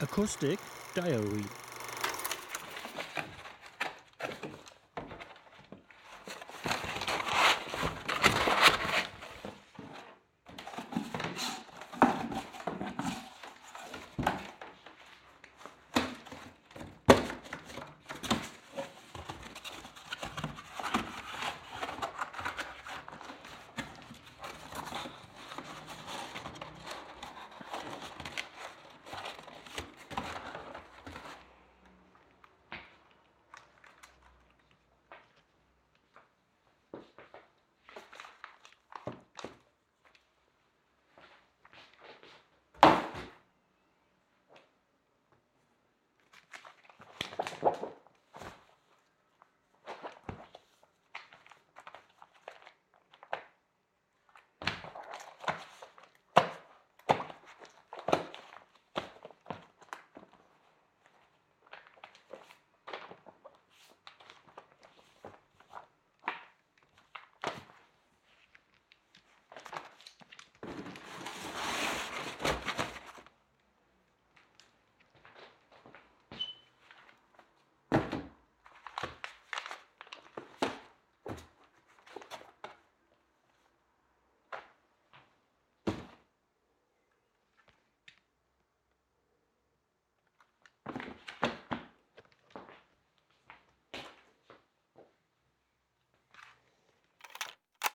Acoustic Diary.